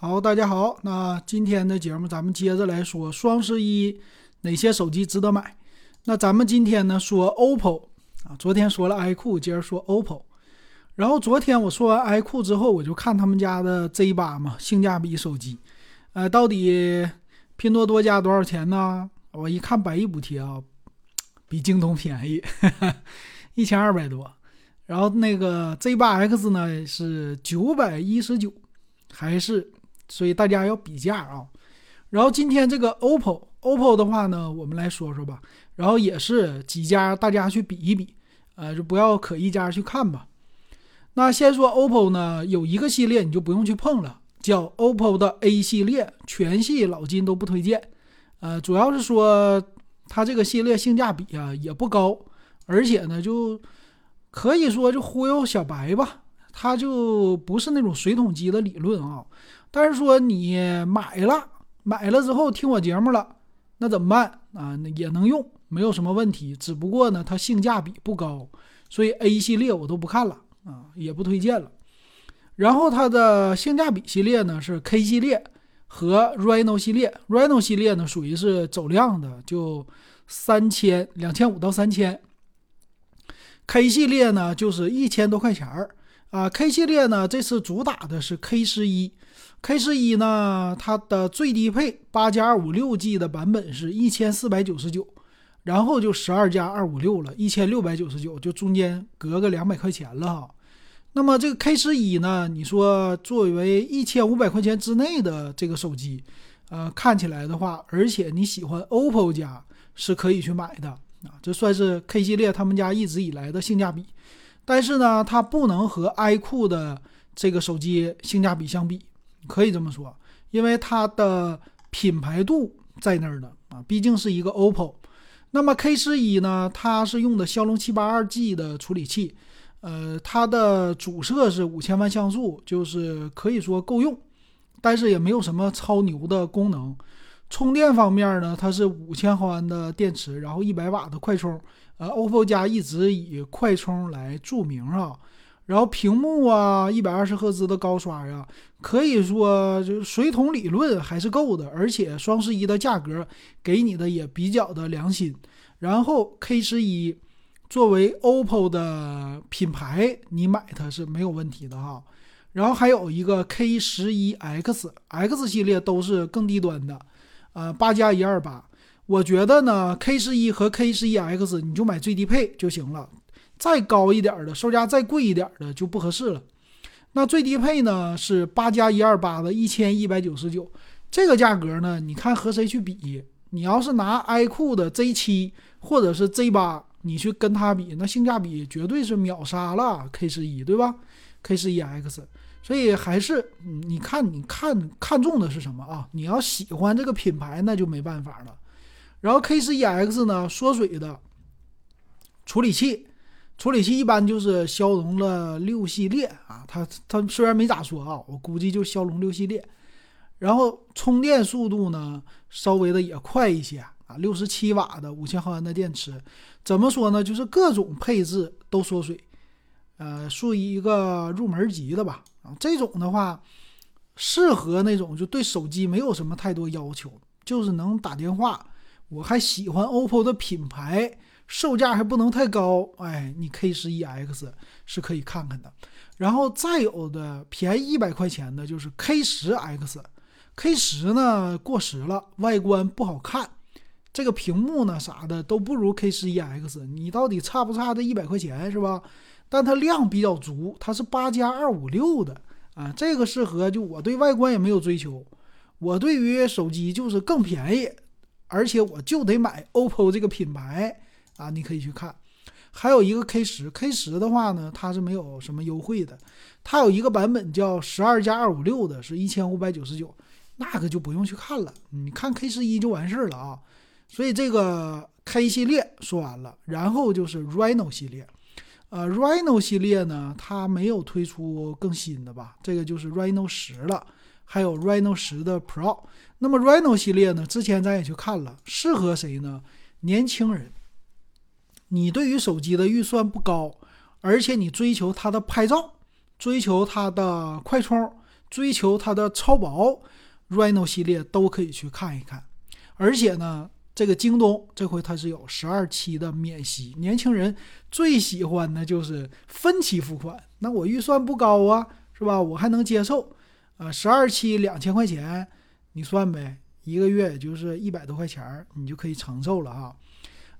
好，大家好，那今天的节目咱们接着来说双十一哪些手机值得买。那咱们今天呢说 OPPO 啊，昨天说了 iQOO，接着说 OPPO。然后昨天我说完 iQOO 之后，我就看他们家的 Z8 嘛，性价比手机，呃，到底拼多多加多少钱呢？我一看百亿补贴啊，比京东便宜，一千二百多。然后那个 Z8X 呢是九百一十九，还是？所以大家要比价啊，然后今天这个 OPPO，OPPO 的话呢，我们来说说吧。然后也是几家，大家去比一比，呃，就不要可一家去看吧。那先说 OPPO 呢，有一个系列你就不用去碰了，叫 OPPO 的 A 系列，全系老金都不推荐。呃，主要是说它这个系列性价比啊也不高，而且呢就可以说就忽悠小白吧，它就不是那种水桶机的理论啊。但是说你买了，买了之后听我节目了，那怎么办啊？也能用，没有什么问题。只不过呢，它性价比不高，所以 A 系列我都不看了啊，也不推荐了。然后它的性价比系列呢是 K 系列和 Reno 系列，Reno 系列呢属于是走量的，就三千两千五到三千。K 系列呢就是一千多块钱儿啊。K 系列呢这次主打的是 K 十一。K 十一呢，它的最低配八加二五六 G 的版本是一千四百九十九，然后就十二加二五六了，一千六百九十九，就中间隔个两百块钱了哈。那么这个 K 十一呢，你说作为一千五百块钱之内的这个手机，呃，看起来的话，而且你喜欢 OPPO 家是可以去买的啊，这算是 K 系列他们家一直以来的性价比。但是呢，它不能和 iQOO 的这个手机性价比相比。可以这么说，因为它的品牌度在那儿呢啊，毕竟是一个 OPPO。那么 K 十一呢，它是用的骁龙七八二 G 的处理器，呃，它的主摄是五千万像素，就是可以说够用，但是也没有什么超牛的功能。充电方面呢，它是五千毫安的电池，然后一百瓦的快充。呃，OPPO 家一直以快充来著名啊。然后屏幕啊，一百二十赫兹的高刷呀，可以说就水桶理论还是够的。而且双十一的价格给你的也比较的良心。然后 K 十一作为 OPPO 的品牌，你买它是没有问题的哈。然后还有一个 K 十一 X，X 系列都是更低端的，呃，八加一二八。我觉得呢，K 十一和 K 十一 X 你就买最低配就行了。再高一点的，售价再贵一点的就不合适了。那最低配呢是八加一二八的一千一百九十九，这个价格呢，你看和谁去比？你要是拿 iQOO 的 Z 七或者是 Z 八，你去跟它比，那性价比绝对是秒杀了 K 十一，对吧？K 十一 X，所以还是你看你看看中的是什么啊？你要喜欢这个品牌，那就没办法了。然后 K 十一 X 呢，缩水的处理器。处理器一般就是骁龙的六系列啊，它它虽然没咋说啊，我估计就骁龙六系列。然后充电速度呢，稍微的也快一些啊，六十七瓦的五千毫安的电池。怎么说呢？就是各种配置都缩水，呃，属于一个入门级的吧。啊，这种的话，适合那种就对手机没有什么太多要求，就是能打电话。我还喜欢 OPPO 的品牌。售价还不能太高，哎，你 K 十一 X 是可以看看的。然后再有的便宜一百块钱的，就是 K 十 X，K 十呢过时了，外观不好看，这个屏幕呢啥的都不如 K 十一 X。你到底差不差这一百块钱是吧？但它量比较足，它是八加二五六的啊，这个适合就我对外观也没有追求，我对于手机就是更便宜，而且我就得买 OPPO 这个品牌。啊，你可以去看，还有一个 K 十，K 十的话呢，它是没有什么优惠的，它有一个版本叫十二加二五六的，是一千五百九十九，那个就不用去看了，你看 K 十一就完事儿了啊。所以这个 K 系列说完了，然后就是 Reno 系列，呃，Reno 系列呢，它没有推出更新的吧？这个就是 Reno 十了，还有 Reno 十的 Pro。那么 Reno 系列呢，之前咱也去看了，适合谁呢？年轻人。你对于手机的预算不高，而且你追求它的拍照，追求它的快充，追求它的超薄 Reno 系列都可以去看一看。而且呢，这个京东这回它是有十二期的免息，年轻人最喜欢的就是分期付款。那我预算不高啊，是吧？我还能接受。啊，十二期两千块钱，你算呗，一个月也就是一百多块钱，你就可以承受了哈。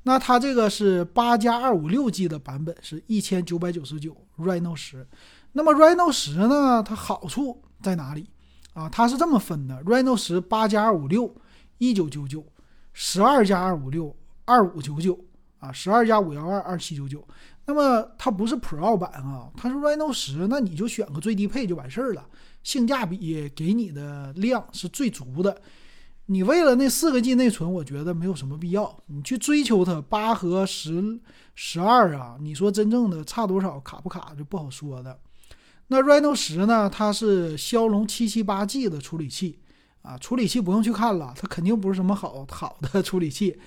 那它这个是八加二五六 G 的版本，是一千九百九十九 Reno 十。那么 Reno 十呢，它好处在哪里啊？它是这么分的：Reno 十八加二五六。一九九九，十二加二五六二五九九啊，十二加五幺二二七九九。那么它不是 Pro 版啊，它是 Reno 十，那你就选个最低配就完事儿了，性价比给你的量是最足的。你为了那四个 G 内存，我觉得没有什么必要，你去追求它八和十十二啊，你说真正的差多少卡不卡就不好说的。那 Reno 十呢，它是骁龙七七八 G 的处理器。啊，处理器不用去看了，它肯定不是什么好好的处理器，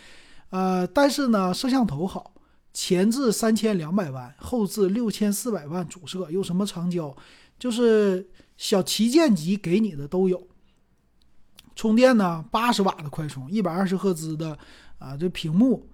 呃，但是呢，摄像头好，前置三千两百万，后置六千四百万主摄，有什么长焦，就是小旗舰级给你的都有。充电呢，八十瓦的快充，一百二十赫兹的啊，这屏幕，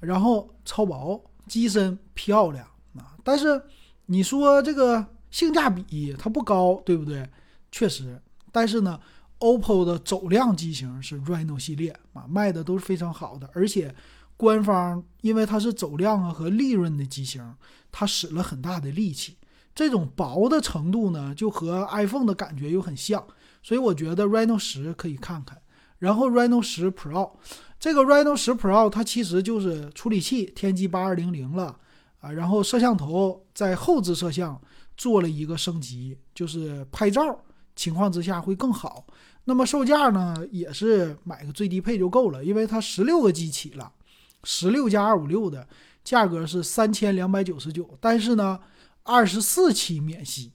然后超薄，机身漂亮啊。但是你说这个性价比它不高，对不对？确实，但是呢。OPPO 的走量机型是 Reno 系列啊，卖的都是非常好的，而且官方因为它是走量啊和利润的机型，它使了很大的力气。这种薄的程度呢，就和 iPhone 的感觉又很像，所以我觉得 Reno 十可以看看。然后 Reno 十 Pro，这个 Reno 十 Pro 它其实就是处理器天玑八二零零了啊，然后摄像头在后置摄像做了一个升级，就是拍照。情况之下会更好。那么售价呢，也是买个最低配就够了，因为它十六个 G 起了，十六加二五六的价格是三千两百九十九。但是呢，二十四期免息。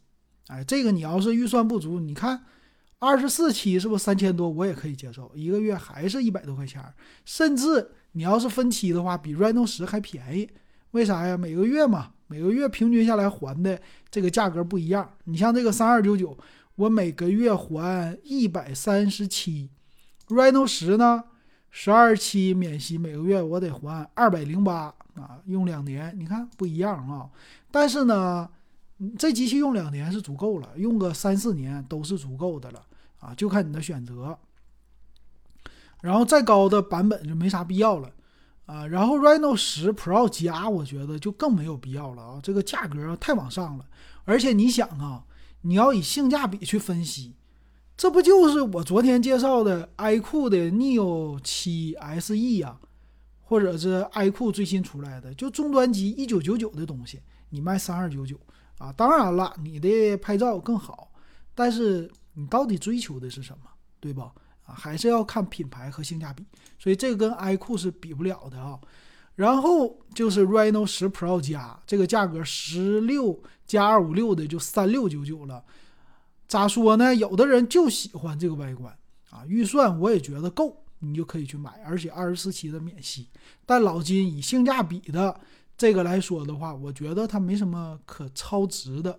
哎，这个你要是预算不足，你看二十四期是不是三千多？我也可以接受，一个月还是一百多块钱。甚至你要是分期的话，比 Reno 十还便宜。为啥呀？每个月嘛，每个月平均下来还的这个价格不一样。你像这个三二九九。我每个月还一百三十七，Reno 十呢，十二期免息，每个月我得还二百零八啊，用两年，你看不一样啊。但是呢，这机器用两年是足够了，用个三四年都是足够的了啊，就看你的选择。然后再高的版本就没啥必要了啊。然后 Reno 十 Pro 加，我觉得就更没有必要了啊，这个价格太往上了，而且你想啊。你要以性价比去分析，这不就是我昨天介绍的 iQOO 的 Neo 七 SE 呀，或者是 iQOO 最新出来的，就终端机一九九九的东西，你卖三二九九啊？当然了，你的拍照更好，但是你到底追求的是什么，对吧？啊，还是要看品牌和性价比，所以这个跟 iQOO 是比不了的啊。然后就是 Reno 十 Pro 加，这个价格十六加二五六的就三六九九了。咋说呢？有的人就喜欢这个外观啊，预算我也觉得够，你就可以去买，而且二十四期的免息。但老金以性价比的这个来说的话，我觉得它没什么可超值的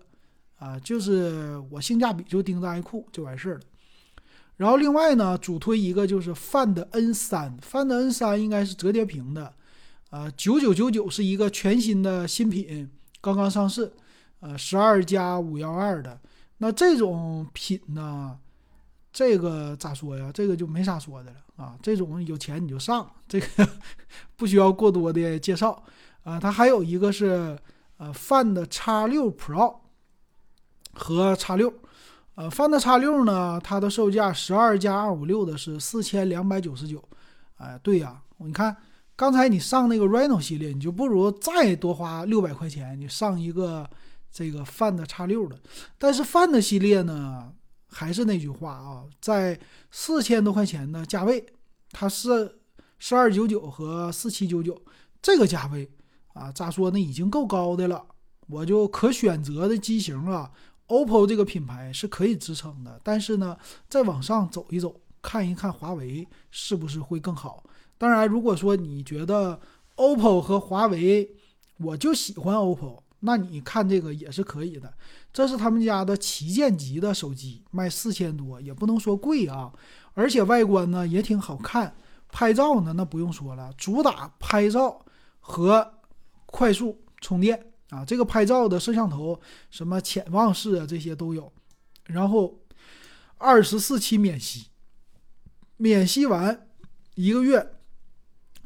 啊，就是我性价比就盯着 iQOO 就完事儿了。然后另外呢，主推一个就是 Find N 三，Find N 三应该是折叠屏的。呃，九九九九是一个全新的新品，刚刚上市，呃，十二加五幺二的。那这种品呢，这个咋说呀？这个就没啥说的了啊。这种有钱你就上，这个 不需要过多的介绍啊。它还有一个是呃，Find X 六 Pro 和 X 六，呃，Find X 六呢，它的售价十二加二五六的是四千两百九十九。哎，对呀，你看。刚才你上那个 Reno 系列，你就不如再多花六百块钱，你上一个这个 Find X 六的。但是 Find 系列呢，还是那句话啊，在四千多块钱的价位，它是十二九九和四七九九这个价位啊，咋说呢，已经够高的了。我就可选择的机型啊，OPPO 这个品牌是可以支撑的。但是呢，再往上走一走，看一看华为是不是会更好。当然，如果说你觉得 OPPO 和华为，我就喜欢 OPPO，那你看这个也是可以的。这是他们家的旗舰级的手机，卖四千多，也不能说贵啊，而且外观呢也挺好看，拍照呢那不用说了，主打拍照和快速充电啊。这个拍照的摄像头，什么潜望式啊这些都有，然后二十四期免息，免息完一个月。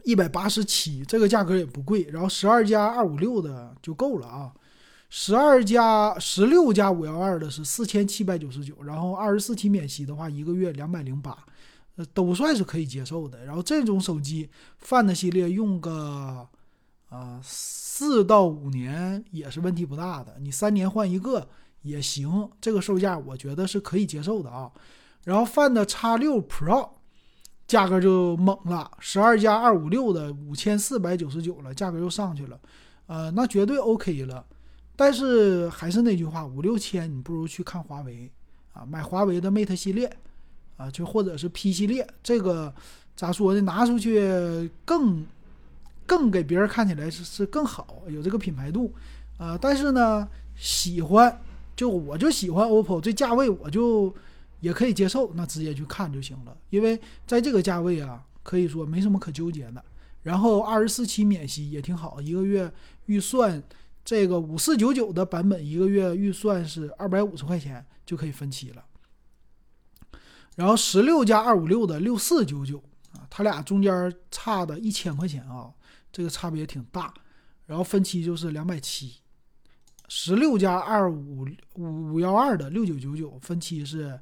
一百八十七，这个价格也不贵，然后十二加二五六的就够了啊，十二加十六加五幺二的是四千七百九十九，然后二十四期免息的话，一个月两百零八，呃，都算是可以接受的。然后这种手机，Find 系列用个啊四到五年也是问题不大的，你三年换一个也行，这个售价我觉得是可以接受的啊。然后 Find X 六 Pro。价格就猛了，十二加二五六的五千四百九十九了，价格又上去了，呃，那绝对 OK 了。但是还是那句话，五六千你不如去看华为啊，买华为的 Mate 系列啊，就或者是 P 系列，这个咋说呢？拿出去更更给别人看起来是是更好，有这个品牌度啊。但是呢，喜欢就我就喜欢 OPPO 这价位，我就。也可以接受，那直接去看就行了，因为在这个价位啊，可以说没什么可纠结的。然后二十四期免息也挺好，一个月预算这个五四九九的版本，一个月预算是二百五十块钱就可以分期了。然后十六加二五六的六四九九啊，它俩中间差的一千块钱啊，这个差别挺大。然后分期就是两百七，十六加二五五五幺二的六九九九分期是。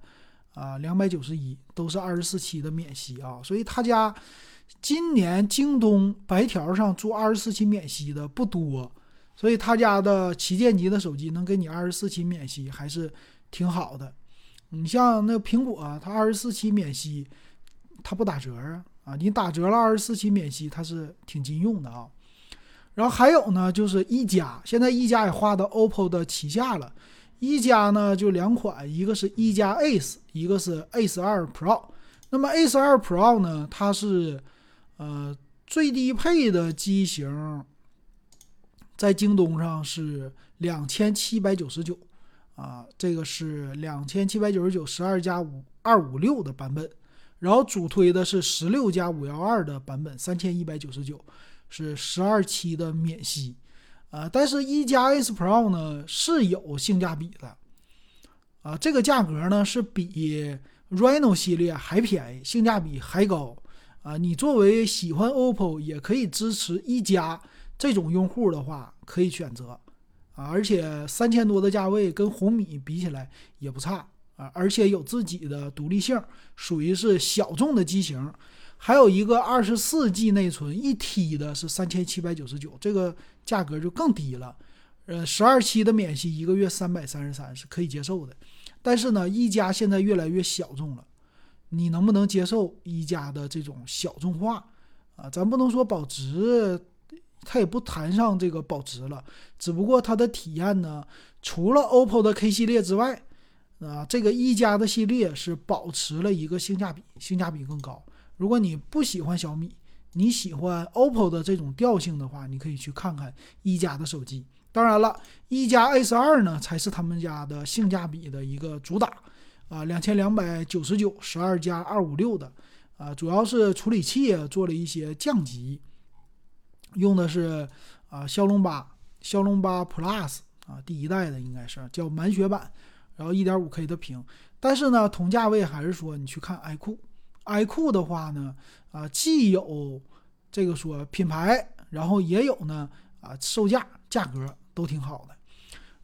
啊，两百九十一都是二十四期的免息啊，所以他家今年京东白条上做二十四期免息的不多，所以他家的旗舰级的手机能给你二十四期免息还是挺好的。你像那苹果，它二十四期免息，它不打折啊啊，你打折了二十四期免息，它是挺经用的啊。然后还有呢，就是一加，现在一加也划到 OPPO 的旗下了。一加呢就两款，一个是一加 Ace，一个是 Ace 二 Pro。那么 Ace 二 Pro 呢，它是呃最低配的机型，在京东上是两千七百九十九啊，这个是两千七百九十九十二加五二五六的版本，然后主推的是十六加五幺二的版本，三千一百九十九是十二期的免息。啊，但是一加 S Pro 呢是有性价比的，啊，这个价格呢是比 Reno 系列还便宜，性价比还高，啊，你作为喜欢 OPPO 也可以支持一加这种用户的话，可以选择，啊，而且三千多的价位跟红米比起来也不差，而且有自己的独立性，属于是小众的机型。还有一个二十四 G 内存一 T 的是三千七百九十九，这个价格就更低了。呃，十二期的免息，一个月三百三十三是可以接受的。但是呢，一加现在越来越小众了，你能不能接受一加的这种小众化啊？咱不能说保值，它也不谈上这个保值了，只不过它的体验呢，除了 OPPO 的 K 系列之外，啊，这个一加的系列是保持了一个性价比，性价比更高。如果你不喜欢小米，你喜欢 OPPO 的这种调性的话，你可以去看看一加的手机。当然了，一加 S 二呢才是他们家的性价比的一个主打啊，两千两百九十九，十二加二五六的啊，主要是处理器做了一些降级，用的是啊骁龙八，骁龙八 Plus 啊，第一代的应该是叫满血版，然后一点五 K 的屏，但是呢，同价位还是说你去看 iQOO。iQOO 的话呢，啊，既有这个说品牌，然后也有呢，啊，售价价格都挺好的。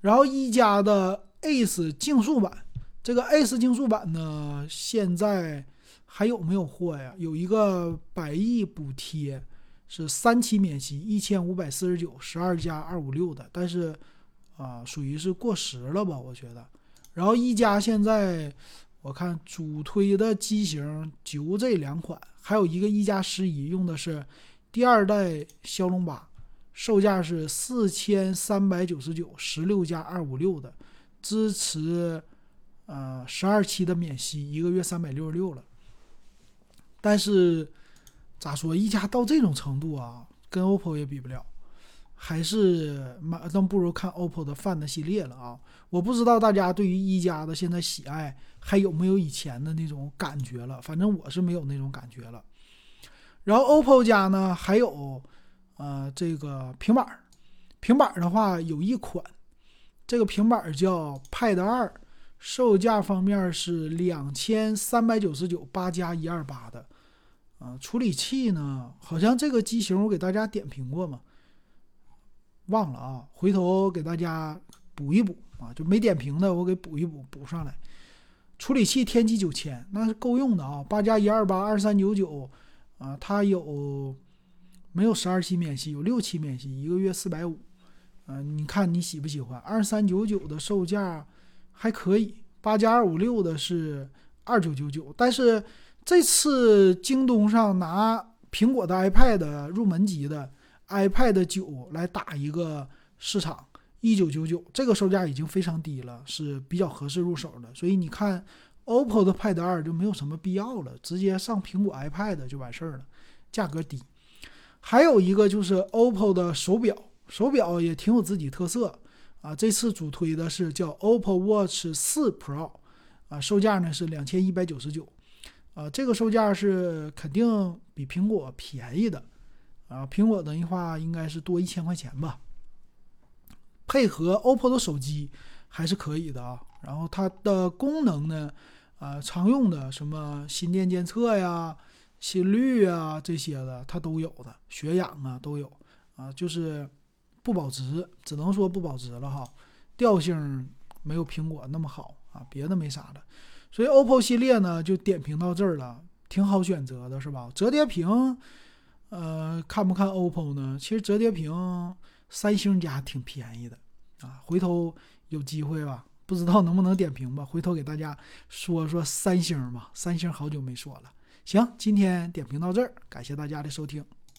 然后一加的 Ace 竞速版，这个 Ace 竞速版呢，现在还有没有货呀？有一个百亿补贴，是三期免息，一千五百四十九，十二加二五六的，但是啊，属于是过时了吧？我觉得。然后一加现在。我看主推的机型就这两款，还有一个一加十一用的是第二代骁龙八，售价是四千三百九十九，十六加二五六的，支持呃十二期的免息，一个月三百六十六了。但是咋说，一加到这种程度啊，跟 OPPO 也比不了，还是买，那不如看 OPPO 的 Find 系列了啊！我不知道大家对于一加的现在喜爱还有没有以前的那种感觉了，反正我是没有那种感觉了。然后 OPPO 家呢还有，呃，这个平板，平板的话有一款，这个平板叫 Pad 二，售价方面是两千三百九十九，八加一二八的，啊，处理器呢，好像这个机型我给大家点评过嘛。忘了啊，回头给大家补一补啊，就没点评的我给补一补，补上来。处理器天玑九千那是够用的啊，八加一二八二三九九啊，它有没有十二期免息？有六期免息，一个月四百五。嗯，你看你喜不喜欢？二三九九的售价还可以，八加二五六的是二九九九。但是这次京东上拿苹果的 iPad 入门级的。iPad 九来打一个市场，一九九九，这个售价已经非常低了，是比较合适入手的。所以你看，OPPO 的 Pad 二就没有什么必要了，直接上苹果 iPad 就完事儿了，价格低。还有一个就是 OPPO 的手表，手表也挺有自己特色啊。这次主推的是叫 OPPO Watch 四 Pro，啊，售价呢是两千一百九十九，啊，这个售价是肯定比苹果便宜的。啊，苹果的话应该是多一千块钱吧，配合 OPPO 的手机还是可以的啊。然后它的功能呢，啊，常用的什么心电监测呀、心率啊这些的，它都有的，血氧啊都有啊。就是不保值，只能说不保值了哈，调性没有苹果那么好啊，别的没啥的。所以 OPPO 系列呢就点评到这儿了，挺好选择的是吧？折叠屏。呃，看不看 OPPO 呢？其实折叠屏，三星家挺便宜的啊。回头有机会吧，不知道能不能点评吧。回头给大家说说三星吧，三星好久没说了。行，今天点评到这儿，感谢大家的收听。